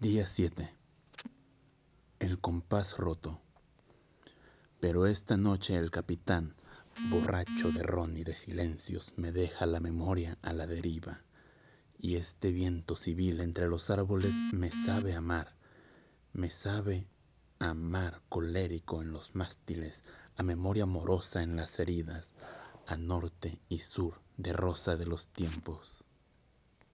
Día 7. El compás roto. Pero esta noche el capitán, borracho de ron y de silencios, me deja la memoria a la deriva. Y este viento civil entre los árboles me sabe amar, me sabe amar colérico en los mástiles, a memoria morosa en las heridas, a norte y sur de rosa de los tiempos.